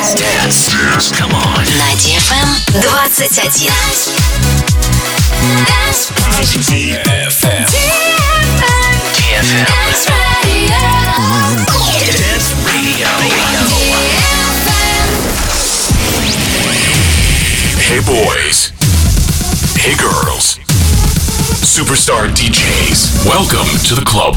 Dance. Come on. На DFM 21. DFM. DFM. Dance Radio. Hey boys. Hey girls. Superstar DJs. Welcome to the club.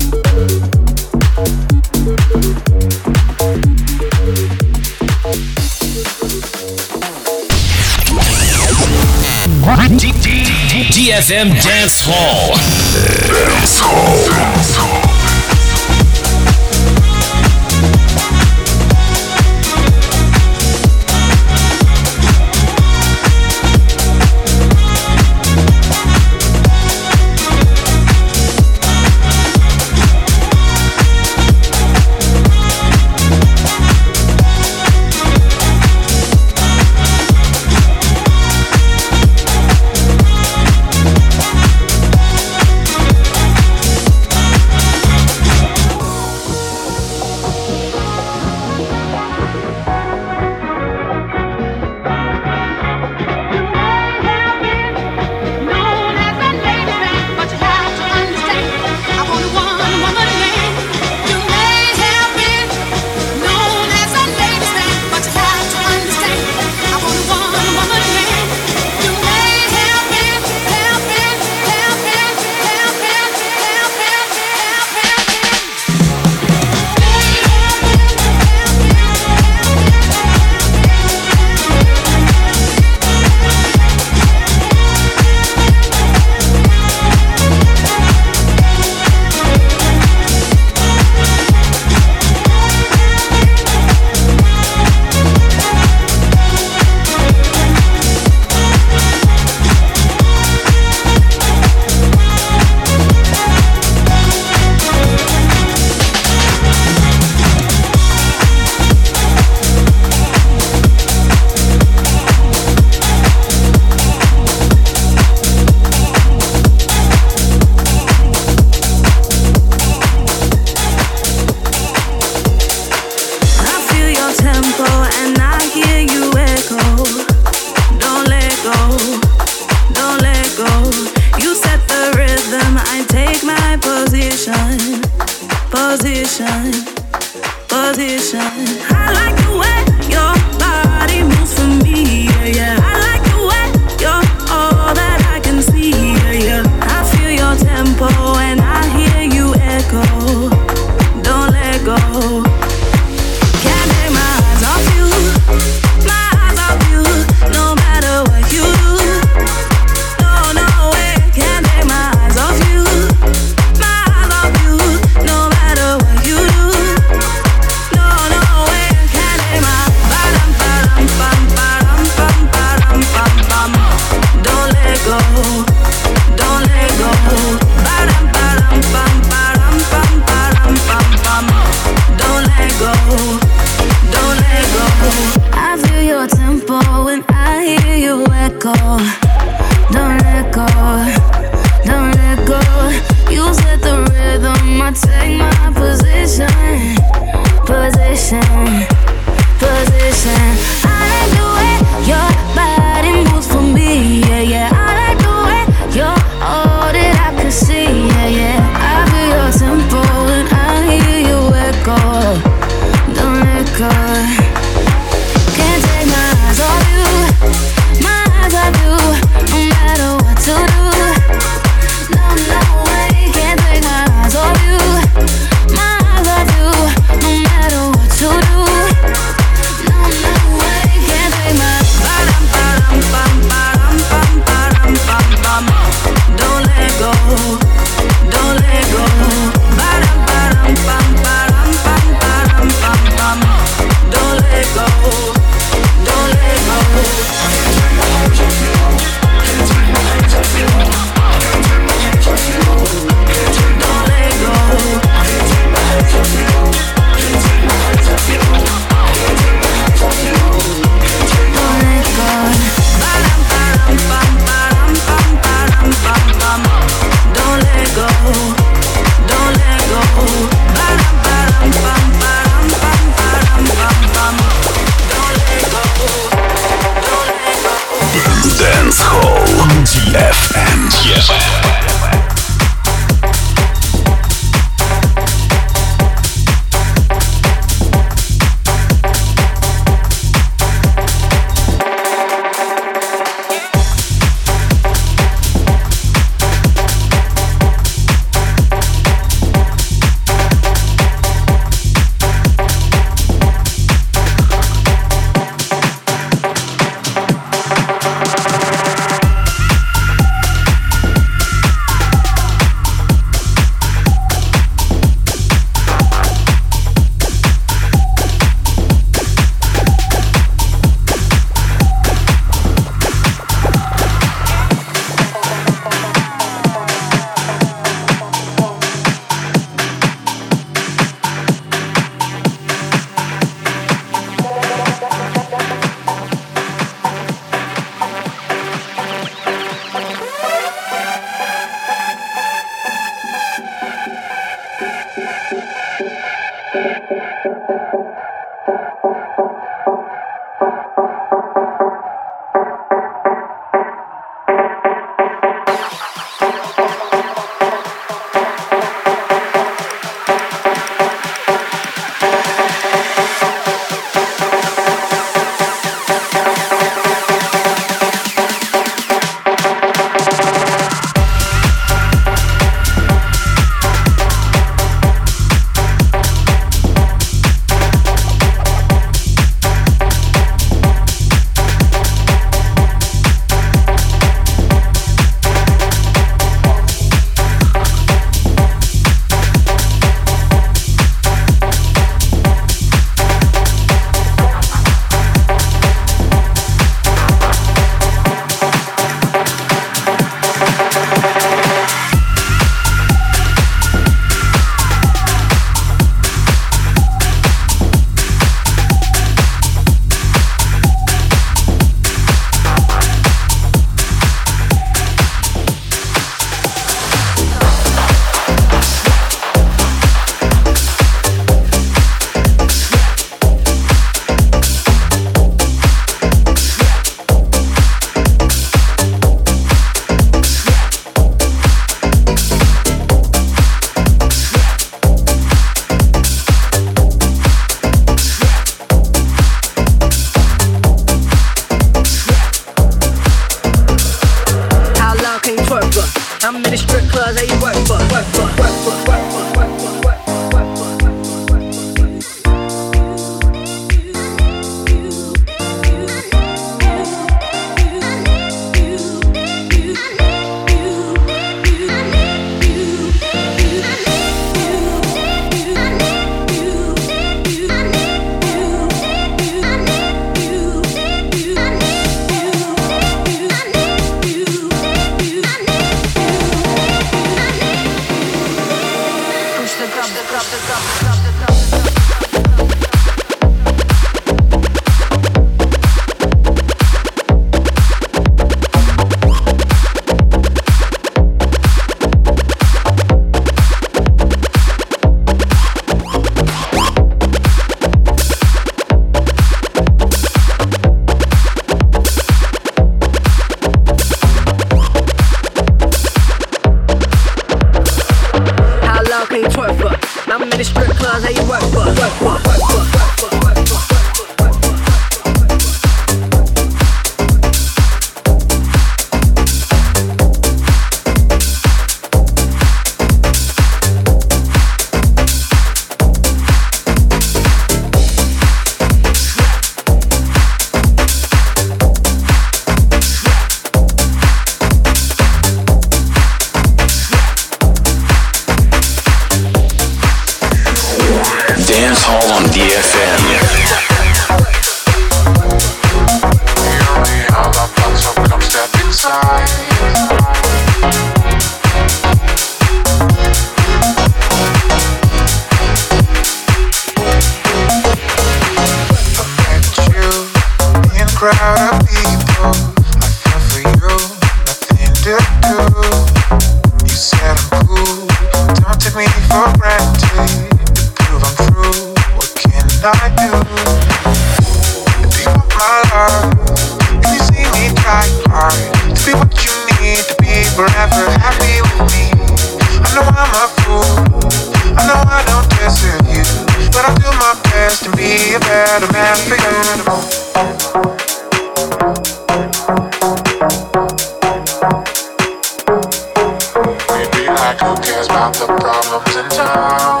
like who cares about the problems in town?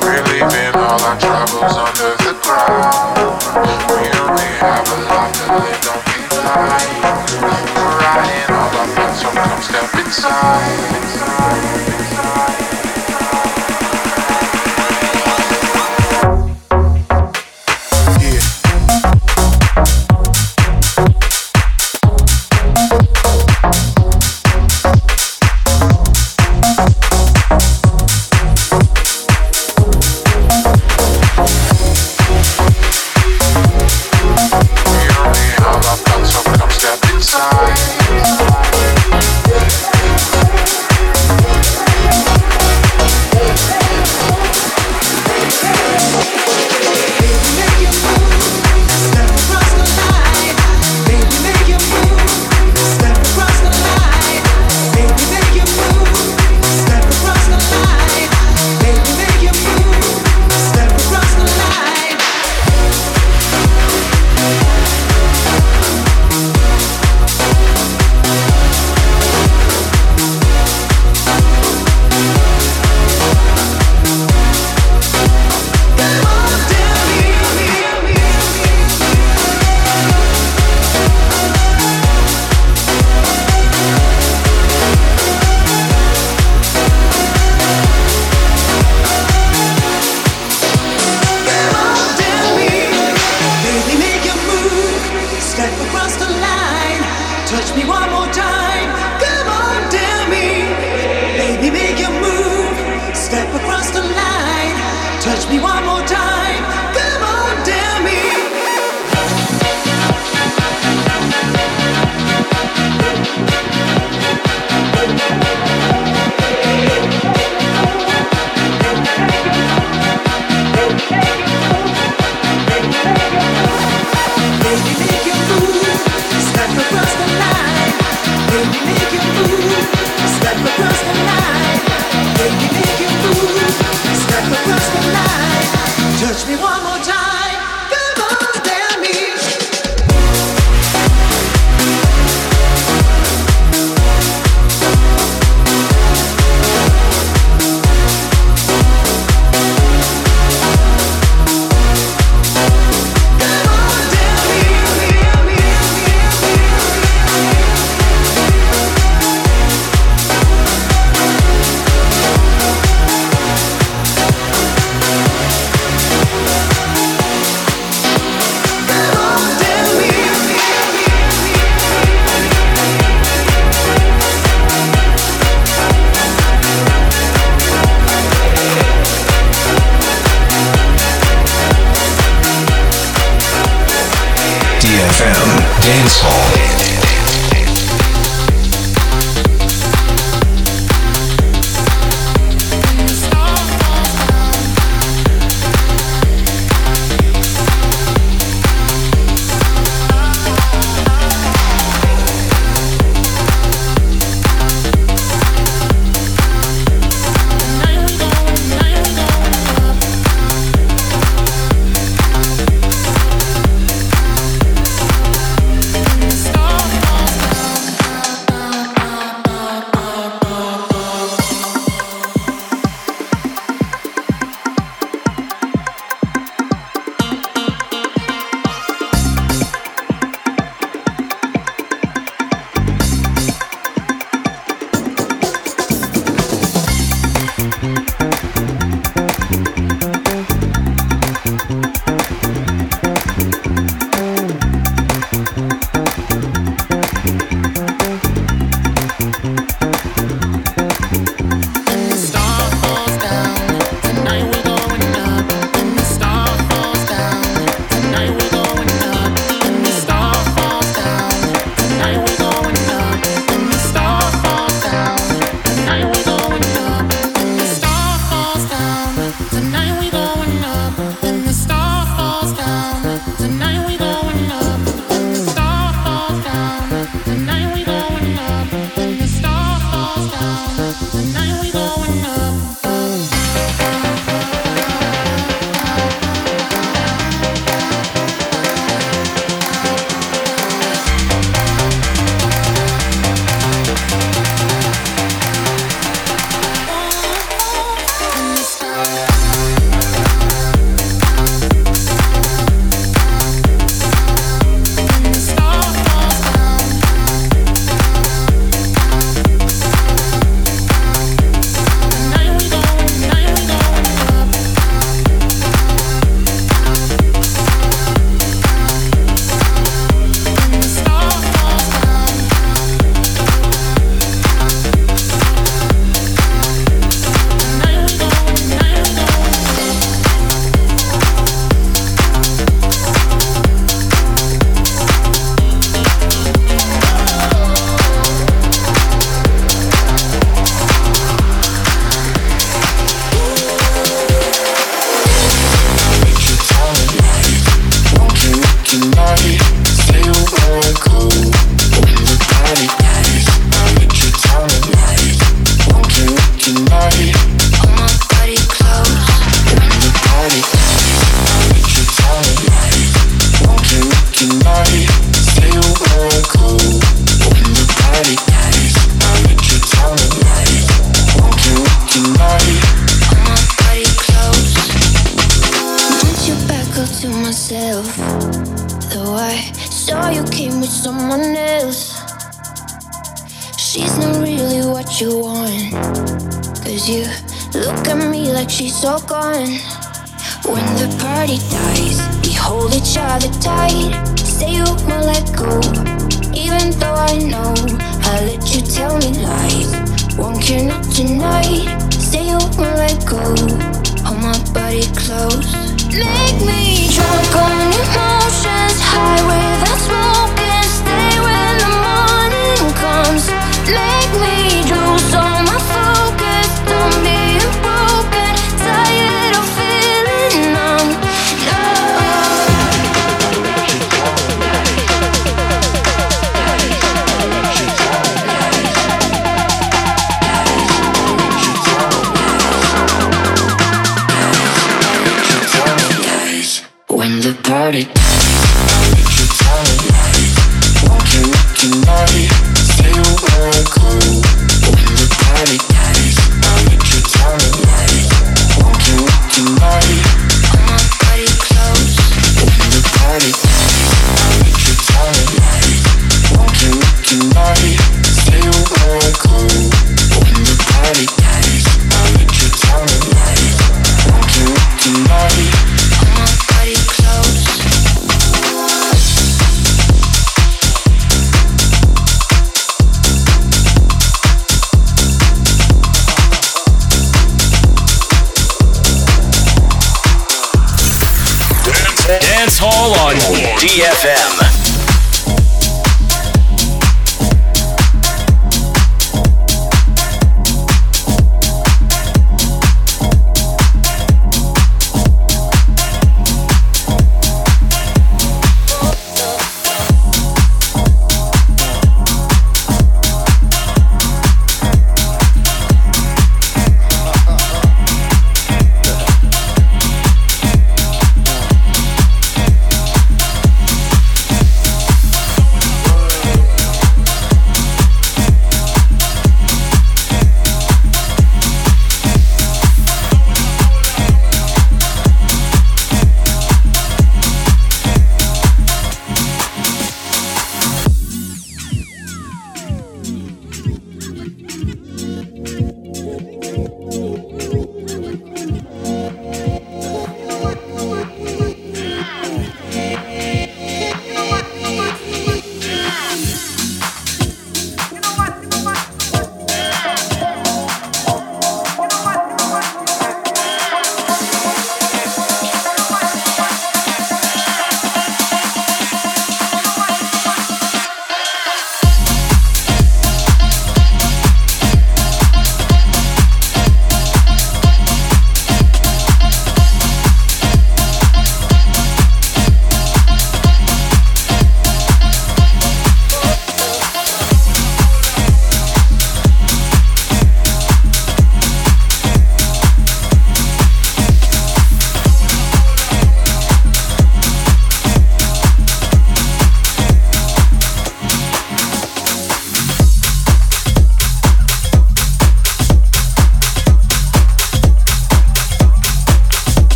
We're leaving all our troubles under the ground. We only have a life to live, don't be blind. We're riding all our thoughts, so come step inside.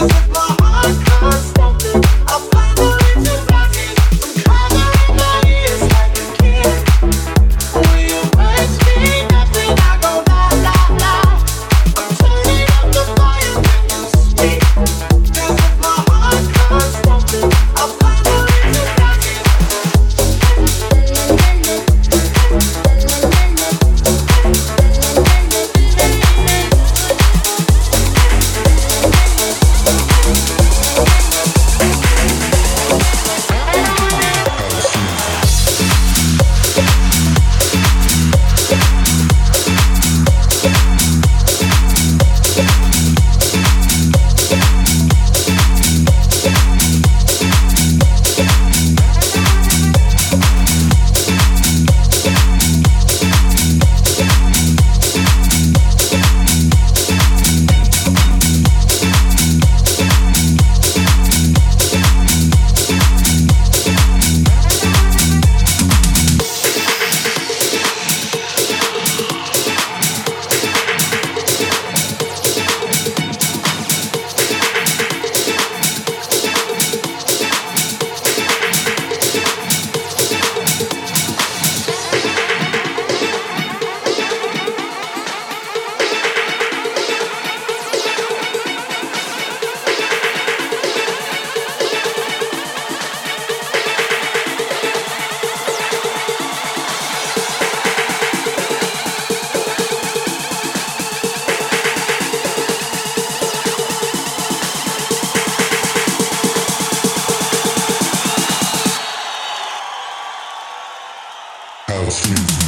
you House music.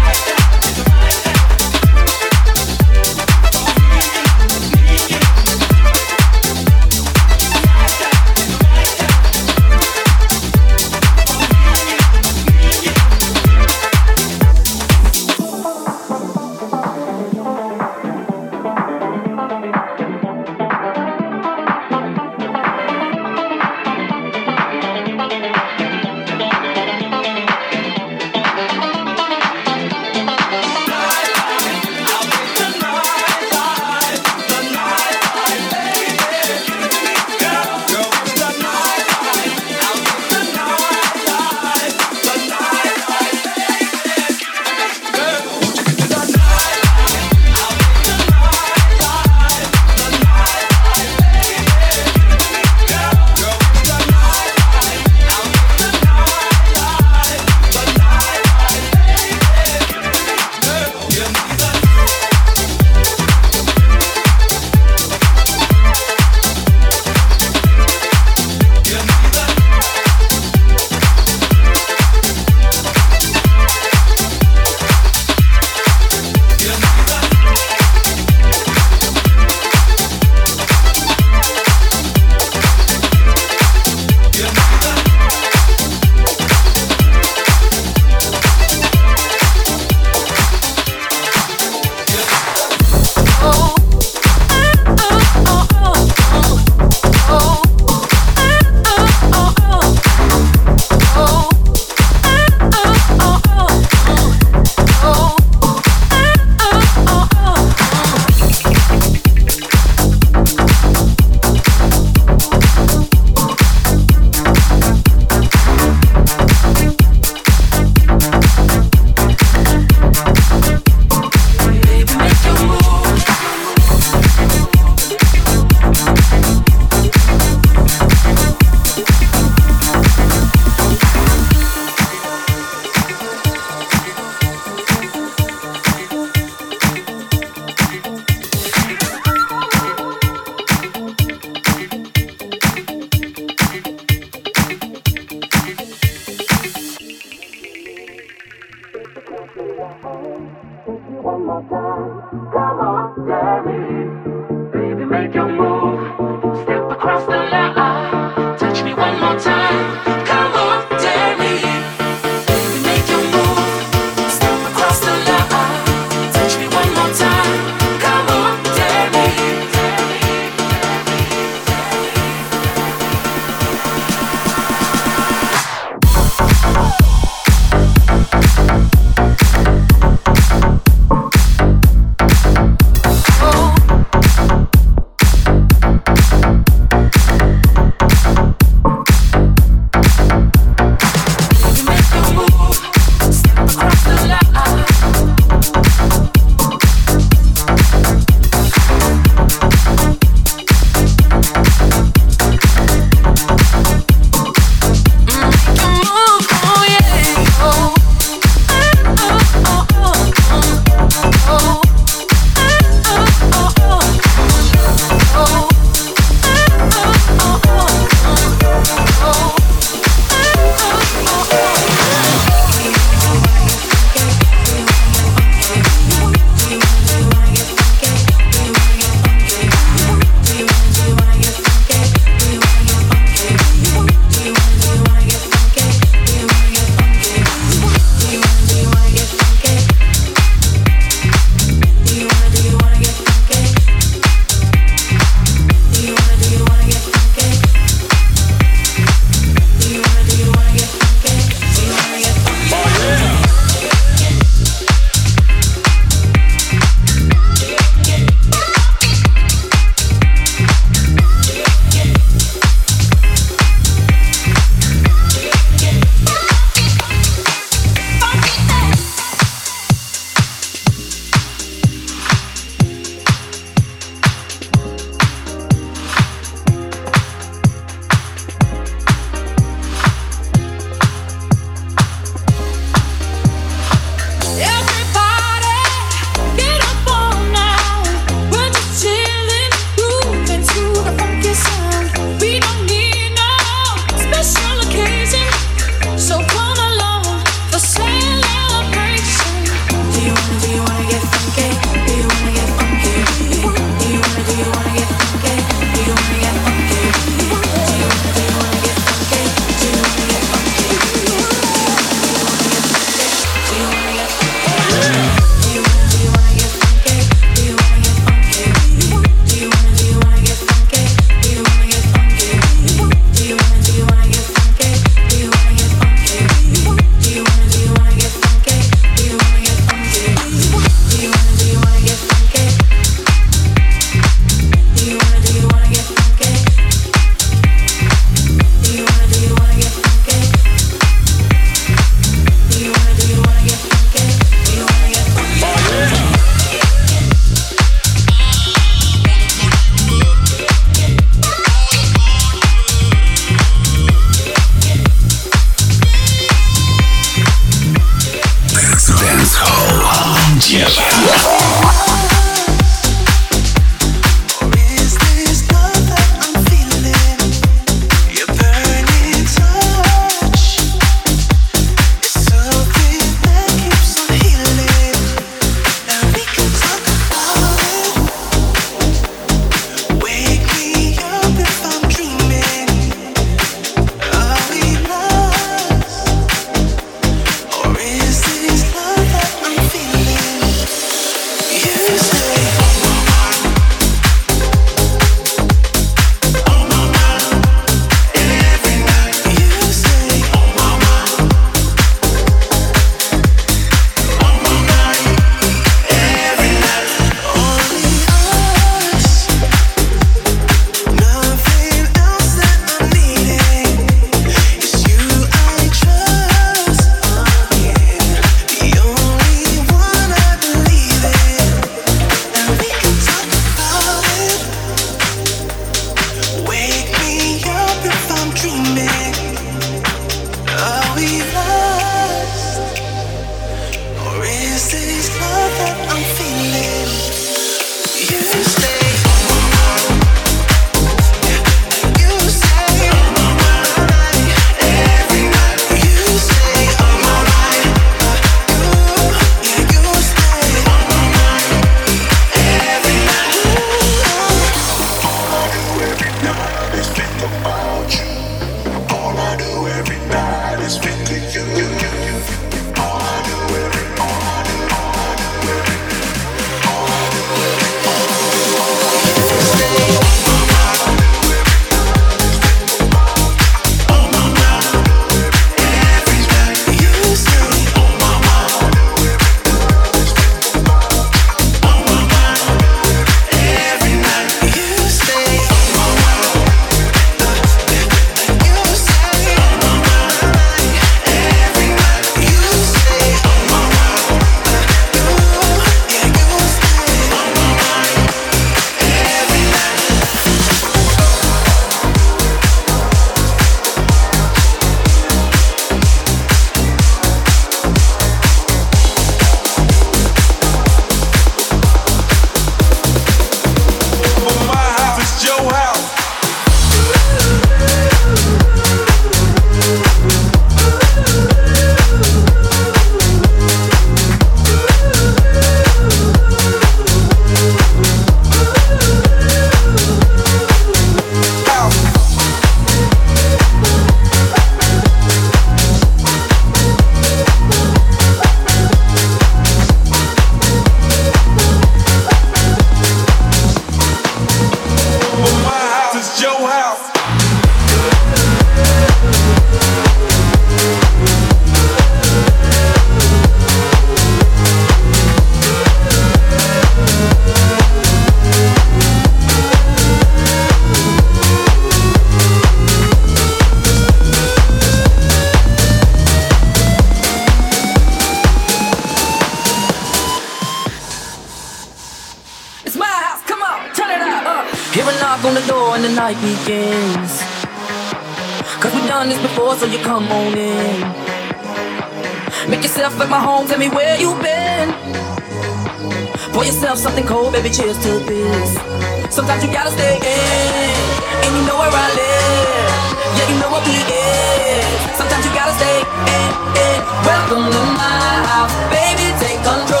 gotta stay in. And you know where I live. Yeah, you know what we is. Sometimes you gotta stay in, in. Welcome to my house, baby. Take control.